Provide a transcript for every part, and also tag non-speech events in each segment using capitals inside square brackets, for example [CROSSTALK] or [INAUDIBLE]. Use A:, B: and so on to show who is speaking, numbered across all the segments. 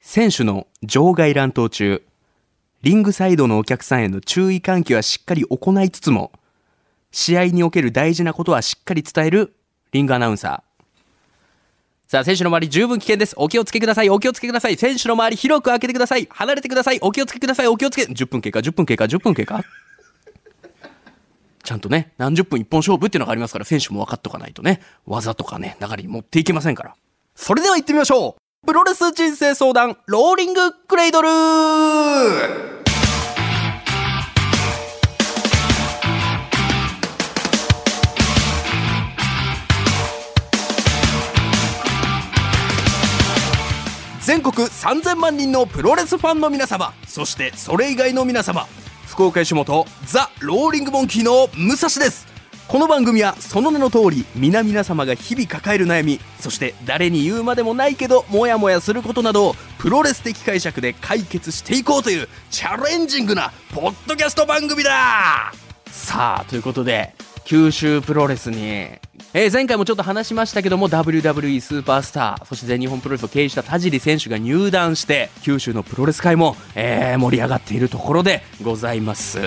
A: 選手の場外乱闘中、リングサイドのお客さんへの注意喚起はしっかり行いつつも、試合における大事なことはしっかり伝えるリングアナウンサー。さあ、選手の周り十分危険です。お気をつけください。お気をつけください。選手の周り広く開けてください。離れてください。お気をつけください。お気をつけ。10分経過、10分経過、10分経過。ちゃんとね、何十分一本勝負っていうのがありますから、選手も分かっとかないとね、技とかね、流れに持っていけませんから。それでは行ってみましょうプロレス人生相談、ローリングクレイドル。全国3000万人のプロレスファンの皆様そしてそれ以外の皆様福岡吉本ザ・ローリングモンキーの武蔵です。この番組はその名の通り皆々様が日々抱える悩みそして誰に言うまでもないけどモヤモヤすることなどをプロレス的解釈で解決していこうというチャレンジングなポッドキャスト番組だ。さあということで九州プロレスに、えー前回もちょっと話しましたけども WWE スーパースターそして全日本プロレスを経営した田尻選手が入団して九州のプロレス界も、えー盛り上がっているところでございます。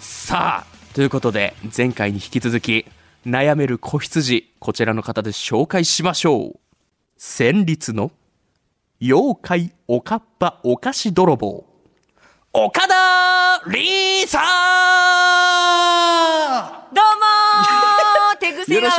A: さあということで前回に引き続き悩める子羊こちらの方で紹介しましょう。戦慄の妖怪おかっぱお菓子泥棒。岡田リー
B: さん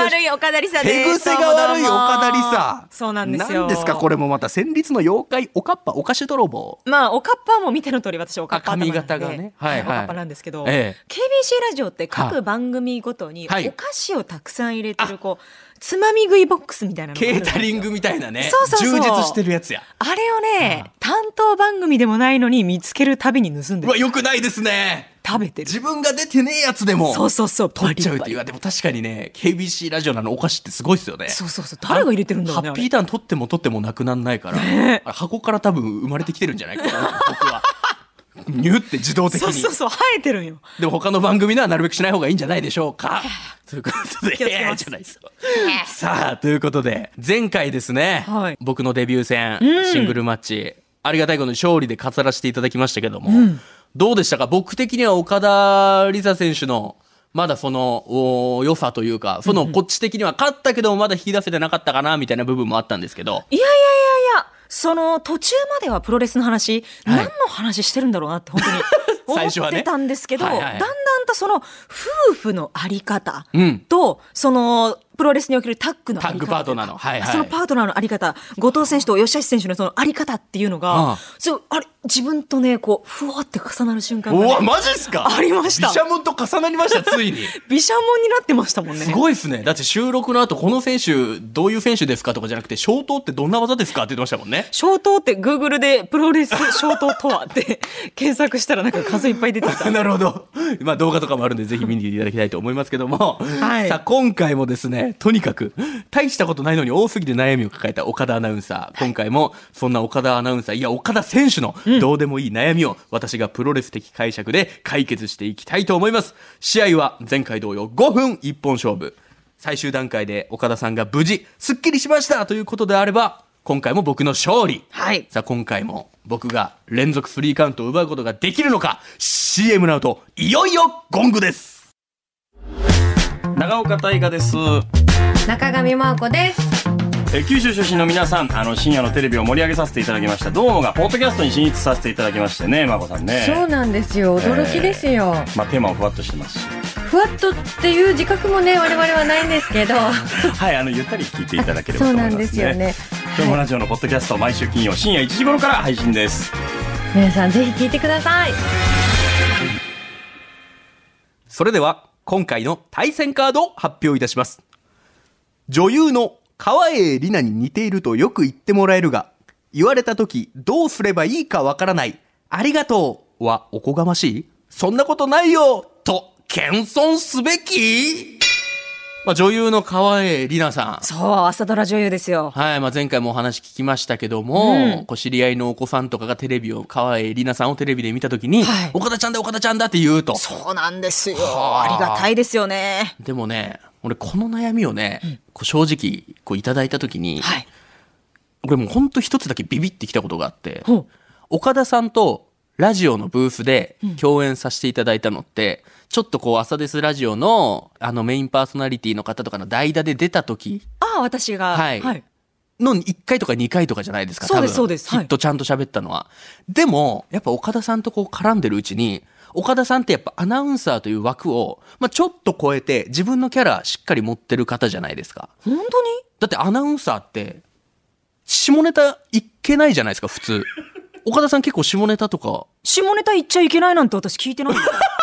B: 悪い岡田理沙です。
A: 手癖が悪い岡田理沙
B: そうなんですよ。
A: 何ですかこれもまた戦慄の妖怪おかっぱお菓子泥棒。
B: まあ、おかっぱも見ての通り私おかっぱ頭なんで
A: あ髪型がね。はいはい。
B: おかっぱなんですけど、
A: ええ。
B: KBC ラジオって
A: は
B: 各番組ごとに
A: はい。
B: お菓子をたくさん入れてる、こう、つまみ食いボックスみたいな
A: ケータリングみたいなね。
B: そうそうそう。
A: 充実してるやつや。
B: あれをね、担当番組でもないのに見つけるたびに盗んでる。
A: うわよくないですね。
B: 食べてる。
A: 自分が出てねえやつでも。
B: そうそうそう、
A: 取っちゃうっていう。でも確かにね KBC ラジオのあのお菓子ってすごいっすよね。
B: そうそうそう、誰が入れてるんだろうね。
A: ハッピーターン取っても取ってもなくなんないから、
B: ね
A: 箱から多分生まれてきてるんじゃないかな僕はニュって自動的に。
B: そうそうそう、生えてるんよ。
A: でも他の番組ではなるべくしない方がいいんじゃないでしょうか。ということで
B: 気をつけます。
A: じゃないです。かさあということで前回ですね、
B: はい。
A: 僕のデビュー戦、
B: うん。
A: シングルマッチありがたいことに勝利で飾らせていただきましたけども、どうでしたか？僕的には岡田理沙選手のまだそのお良さというかそのこっち的には勝ったけどもまだ引き出せてなかったかなみたいな部分もあったんですけど。
B: いやいやいやいや、その途中まではプロレスの話、
A: はい。
B: 何の話してるんだろうなって本当に [LAUGHS] 思ってたんですけど、
A: はいはい。
B: だんだんとその夫婦のあり方
A: うん。
B: と、そのプロレスにおけるタッグの
A: タッグパートナーのはいはい
B: そのパートナーのあり方、後藤選手と吉橋選手のそのあり方っていうの
A: あ
B: が
A: あ、
B: そうあれ自分とねこうふわって重なる瞬間が、ね、
A: おわマジっすか？
B: ありました
A: ビシャモンと重なりました [LAUGHS] ついに
B: ビシャモンになってましたもんね。
A: すごいですね。だって収録の後、この選手、どういう選手ですかとかじゃなくて、消灯ってどんな技ですかって言ってましたもんね。
B: 消灯って Google でプロレス消灯とはって検索したらなんか数いっぱい出てきた。[LAUGHS]
A: なるほど。まあ動画とかもあるんで、ぜひ見にいただきたいと思いますけども。
B: はい
A: さあ、今回もですね、とにかく、大したことないのに多すぎて悩みを抱えた岡田アナウンサー。今回も、そんな岡田アナウンサー、いや、岡田選手のどうでもいい悩みを、私がプロレス的解釈で解決していきたいと思います。試合は前回同様5分一本勝負。最終段階で岡田さんが無事、すっきりしましたということであれば、今回も僕の勝利。
B: はい。
A: さあ今回も僕が連続スリーカウントを奪うことができるのか CM の後いよいよゴングです
C: 長岡大河です。
D: 中上真央子です。
C: えー九州出身の皆さんあの深夜のテレビを盛り上げさせていただきました。どうもがポッドキャストに進出させていただきましてね真子さんね。
D: そうなんですよ。驚きですよ、
C: まあテーマもふわっとしてますし。
D: ふわっとっていう自覚もね我々はないんですけど。[LAUGHS]
C: はいあのゆったり聞いていただければ
D: そう
C: と思いますね。
D: なんですよね。
C: 今日もラジオのポッドキャスト毎週金曜深夜1時頃から配信です。
D: 皆さんぜひ聞いてください。
A: それでは今回の対戦カードを発表いたします。女優の川栄里奈に似ているとよく言ってもらえるが言われた時どうすればいいかわからないありがとうはおこがましい？そんなことないよと謙遜すべき？まあ、女優の川栄里奈さん
B: そう、朝ドラ女優ですよ。
A: はい、まあ、前回もお話聞きましたけども、
B: うん
A: こう知り合いのお子さんとかがテレビを、川栄里奈さんをテレビで見たときに、
B: はい
A: 岡田ちゃんだ、岡田ちゃんだって言うと。
B: そうなんですよ。
A: はあ
B: ありがたいですよね。
A: でもね、俺この悩みをね、こう正直、こういただいたときに、
B: はい。
A: これもうほんと一つだけビビってきたことがあって、岡田さんとラジオのブースで共演させていただいたのって、ちょっとこう朝ですラジオのあのメインパーソナリティの方とかの代打で出た時
B: ああ、私が。
A: はい。
B: はい。
A: の1回とか2回とかじゃないですか
B: そうですそうです。はい。
A: きっとちゃんと喋ったのは、でもやっぱ岡田さんとこう絡んでるうちに岡田さんってやっぱアナウンサーという枠を、まあ、ちょっと超えて自分のキャラしっかり持ってる方じゃないですか。
B: 本当に？
A: だってアナウンサーって下ネタいけないじゃないですか普通。岡田さん結構下ネタとか。
B: 下ネタ言っちゃいけないなんて私聞いてないんだよ [LAUGHS]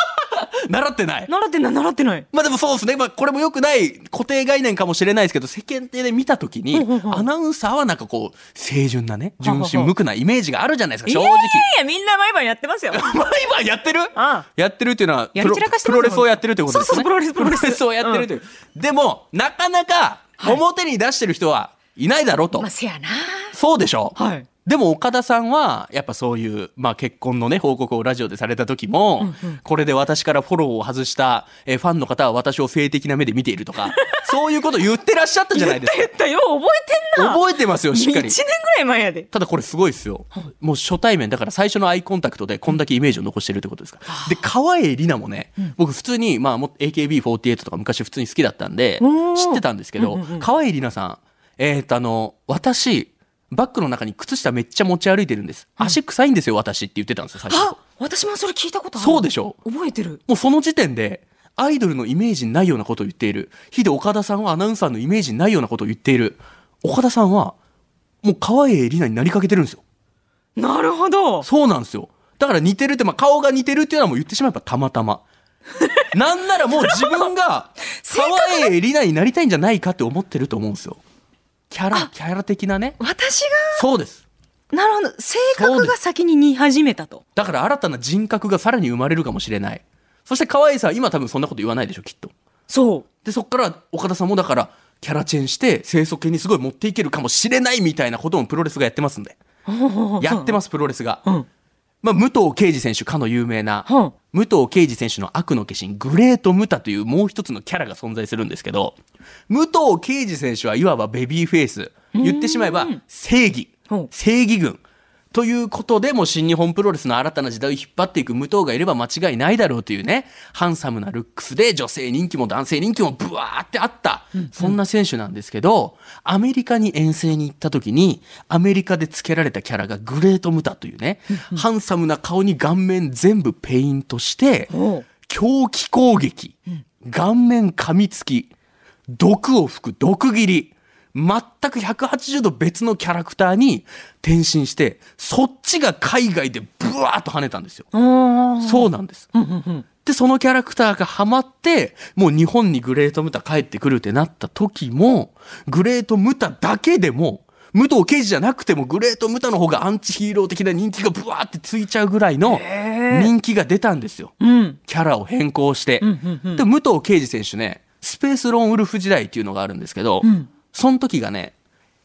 A: 習ってない
B: 習ってない、習ってない。
A: まあでもそうですね。まあこれも良くない固定概念かもしれないですけど、世間体で見たときに、アナウンサーはなんかこう、清純なね、純真無垢なイメージがあるじゃないですか、正直。
B: いやいや、みんな毎晩やってますよ。[LAUGHS]
A: 毎晩やってる？
B: あ
A: やってるっていうのはプロ、プロレスをやってるってことですね。
B: そうそうプロレスプロレス
A: をやってるという。でも、なかなか表に出してる人はいないだろうと。
B: まあ、せやな。
A: そうでしょ？
B: はい。
A: でも岡田さんはやっぱそういう、まあ、結婚のね報告をラジオでされた時も、これで私からフォローを外した、えーファンの方は私を性的な目で見ているとか [LAUGHS] そういうこと言ってらっしゃったじゃないです
B: 言ったよ、覚えてん
A: か
B: な。
A: 覚えてますよしっかり。
B: 1年ぐらい前やで。
A: ただこれすごいですよ。もう初対面だから最初のアイコンタクトでこんだけイメージを残してるってことですか。らで川栄里奈もね、僕普通に、まあ、も AKB48 とか昔普通に好きだったんで知ってたんですけど、
B: うんうんうん。
A: 川栄里奈さんえー、とあの私バッグの中に靴下めっちゃ持ち歩いてるんです。足臭いんですよ、私って言ってたんですよ、最初
B: あ。私もそれ聞いたことある。
A: そうでしょ
B: 覚えてる。
A: もうその時点で、アイドルのイメージにないようなことを言っている。ヒデ岡田さんはアナウンサーのイメージにないようなことを言っている。岡田さんは、もう川栄里奈になりかけてるんですよ。
B: なるほど。
A: そうなんですよ。だから似てるって、まあ顔が似てるっていうのはもう言ってしまえばたまたま。[LAUGHS] なんならもう自分が川栄里奈になりたいんじゃないかって思ってると思うんですよ。キャラ、キャラ的なね。
B: 私
A: そうです。
B: が、なるほど。性格が先に似始めたと。
A: だから新たな人格がさらに生まれるかもしれない。そして河合さん、今多分そんなこと言わないでしょ、きっと。
B: そう。
A: で、そっから岡田さんもだから、キャラチェンして清楚系にすごい持っていけるかもしれないみたいなこともプロレスがやってますんで。やってます、プロレスが。
B: うん。
A: まあ、武藤敬司選手、かの有名な、
B: うん
A: 武藤敬司選手の悪の化身、グレート・ムタというもう一つのキャラが存在するんですけど、武藤敬司選手はいわばベビーフェイス。言ってしまえば正義
B: うん。
A: 正義軍。ということでも新日本プロレスの新たな時代を引っ張っていく武藤がいれば間違いないだろうというね、ハンサムなルックスで女性人気も男性人気もブワーってあった、そんな選手なんですけど、アメリカに遠征に行った時に、アメリカで付けられたキャラがグレートムタというね、ハンサムな顔に顔面全部ペイントして、狂気攻撃、顔面噛みつき、毒を吹く毒斬り、全く180度別のキャラクターに転身して、そっちが海外でブワーッと跳ねたんですよ。
B: あ
A: そうなんです。で、そのキャラクターがハマって、もう日本にグレートムタ帰ってくるってなった時も、グレートムタだけでも、武藤刑事じゃなくてもグレートムタの方がアンチヒーロー的な人気がブワーってついちゃうぐらいの人気が出たんですよ。
B: うん。
A: キャラを変更して。で、武藤敬司選手ね、スペースロンウルフ時代っていうのがあるんですけど、
B: ん
A: その時がね、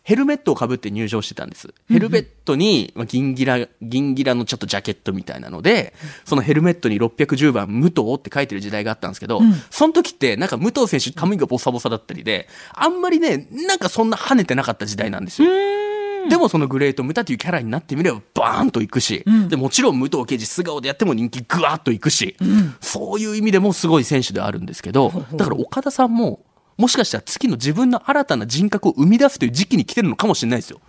A: ヘルメットをかぶって入場してたんです。ヘルメットに、まあ銀ギラ、銀ギラのちょっとジャケットみたいなので、そのヘルメットに610番武藤って書いてる時代があったんですけど、その時ってなんか武藤選手髪がボサボサだったりで、あんまりね、なんかそんな跳ねてなかった時代なんですよ。でもそのグレート・ムタというキャラになってみればバーンといくし、でもちろん武藤敬司素顔でやっても人気グワーッといくし、そういう意味でもすごい選手ではあるんですけど、だから岡田さんも、もしかしたら月の自分の新たな人格を生み出すという時期に来てるのかもしれないですよ。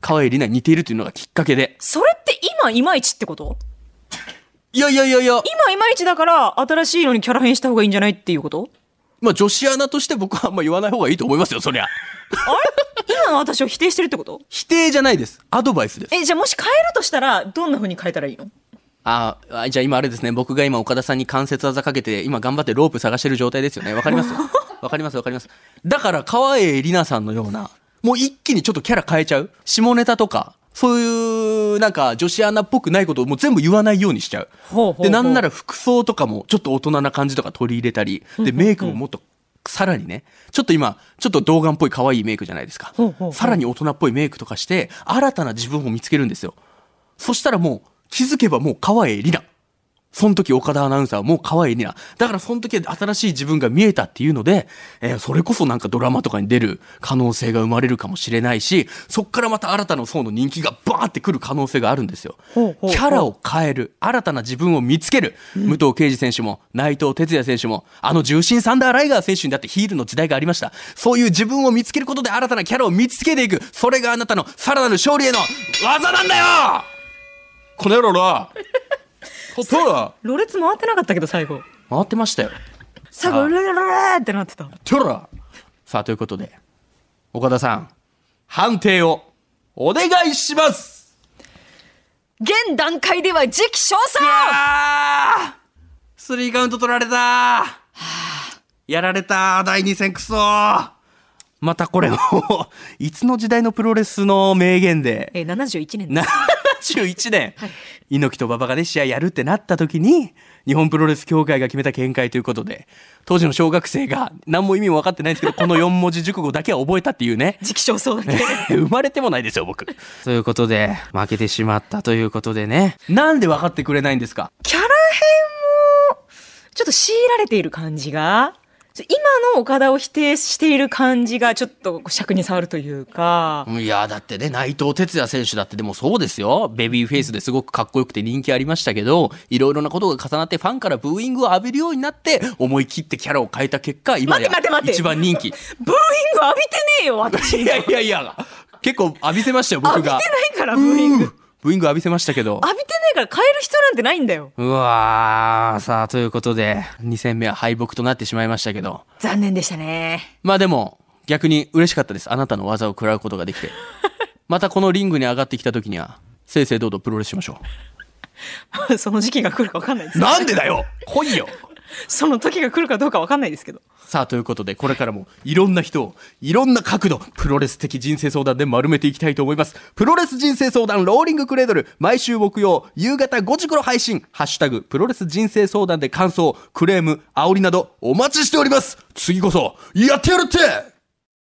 A: 河合里奈に似ているというのがきっかけで。
B: それって今いまいちってこと？
A: いやいやいやいや、
B: 今いまいちだから新しいのにキャラ変した方がいいんじゃないっていうこと？
A: まあ女子アナとして僕はあんま言わない方がいいと思いますよ、そりゃ。
B: 今の私を否定してるってこと？
A: 否定じゃないです。アドバイスです。
B: え、じゃあもし変えるとしたらどんな風に変えたらいいの？
A: ああ、じゃあ今あれですね、僕が今岡田さんに関節技かけて、今頑張ってロープ探してる状態ですよね。わかります？わかりますわかります。だから、川栄里奈さんのような、もう一気にちょっとキャラ変えちゃう？下ネタとか、そういう、なんか女子アナっぽくないことをもう全部言わないようにしちゃう？
B: ほうほうほう
A: で、なんなら服装とかもちょっと大人な感じとか取り入れたり、で、メイクももっと、さらにね、ちょっと今、ちょっと童顔っぽい可愛いメイクじゃないですか
B: ほうほうほう。
A: さらに大人っぽいメイクとかして、新たな自分を見つけるんですよ。そしたらもう、気づけばもう川栄里奈。その時岡田アナウンサーはもう可愛いにな。だからその時は新しい自分が見えたっていうので、えーそれこそなんかドラマとかに出る可能性が生まれるかもしれないし、そっからまた新たな層の人気がバーってくる可能性があるんですよ。
B: ほうほうほう
A: キャラを変える、新たな自分を見つける、武藤敬司選手も、内藤哲也選手も、あの重心サンダーライガー選手にだってヒールの時代がありました。そういう自分を見つけることで新たなキャラを見つけていく。それがあなたのさらなる勝利への技なんだよこの野郎な。そうだ。
B: ろれつ回ってなかったけど最後。
A: 回ってましたよ。
B: 最後ルルルルルってなってた。
A: とらさあ、ということで、岡田さん、判定をお願いします。
B: 現段階では時期尚早。
A: スリーカウント取られた。[SIGHS] やられた第2戦クソ。またこれも、[LAUGHS] いつの時代のプロレスの名言で、
B: えー、71年です
A: 71年、猪木と馬場がね、試合やるってなった時に、日本プロレス協会が決めた見解ということで、当時の小学生が何も意味も分かってないんですけど、この4文字熟語だけは覚えたっていうね。
B: 時期尚早だけ [LAUGHS]
A: 生まれてもないですよ、僕。ということで、負けてしまったということでね。なんで分かってくれないんですか？
B: キャラ編もちょっと強いられている感じが今の岡田を否定している感じがちょっと尺に触るというか
A: いや、だってね、内藤哲也選手だってでもそうですよ。ベビーフェイスですごくかっこよくて人気ありましたけど、いろいろなことが重なってファンからブーイングを浴びるようになって、思い切ってキャラを変えた結果、今や一番人気。い
B: ブーイング浴びてねえよ私
A: やいやいや、結構浴びせましたよ、僕
B: 浴びて
A: が。
B: ないからブーイング
A: ブーイング浴びせましたけど。
B: 浴びてないから変える必要なんてないんだよ
A: うわー、さあ、ということで、2戦目は敗北となってしまいましたけど。
B: 残念でしたね
A: まあでも、逆に嬉しかったです。あなたの技を食らうことができて。[LAUGHS] またこのリングに上がってきた時には、正々堂々プロレスしましょ [LAUGHS]
B: その時期が来るか分かんないです
A: う。なんでだよ来いよ [LAUGHS]
B: その時が来るかどうか分かんないですけど
A: さあ、ということで、これからもいろんな人を、いろんな角度、プロレス的人生相談で丸めていきたいと思います。プロレス人生相談ローリングクレードル、毎週木曜、夕方5時頃配信、ハッシュタグ、プロレス人生相談で感想、クレーム、煽りなど、お待ちしております次こそ、やってやるって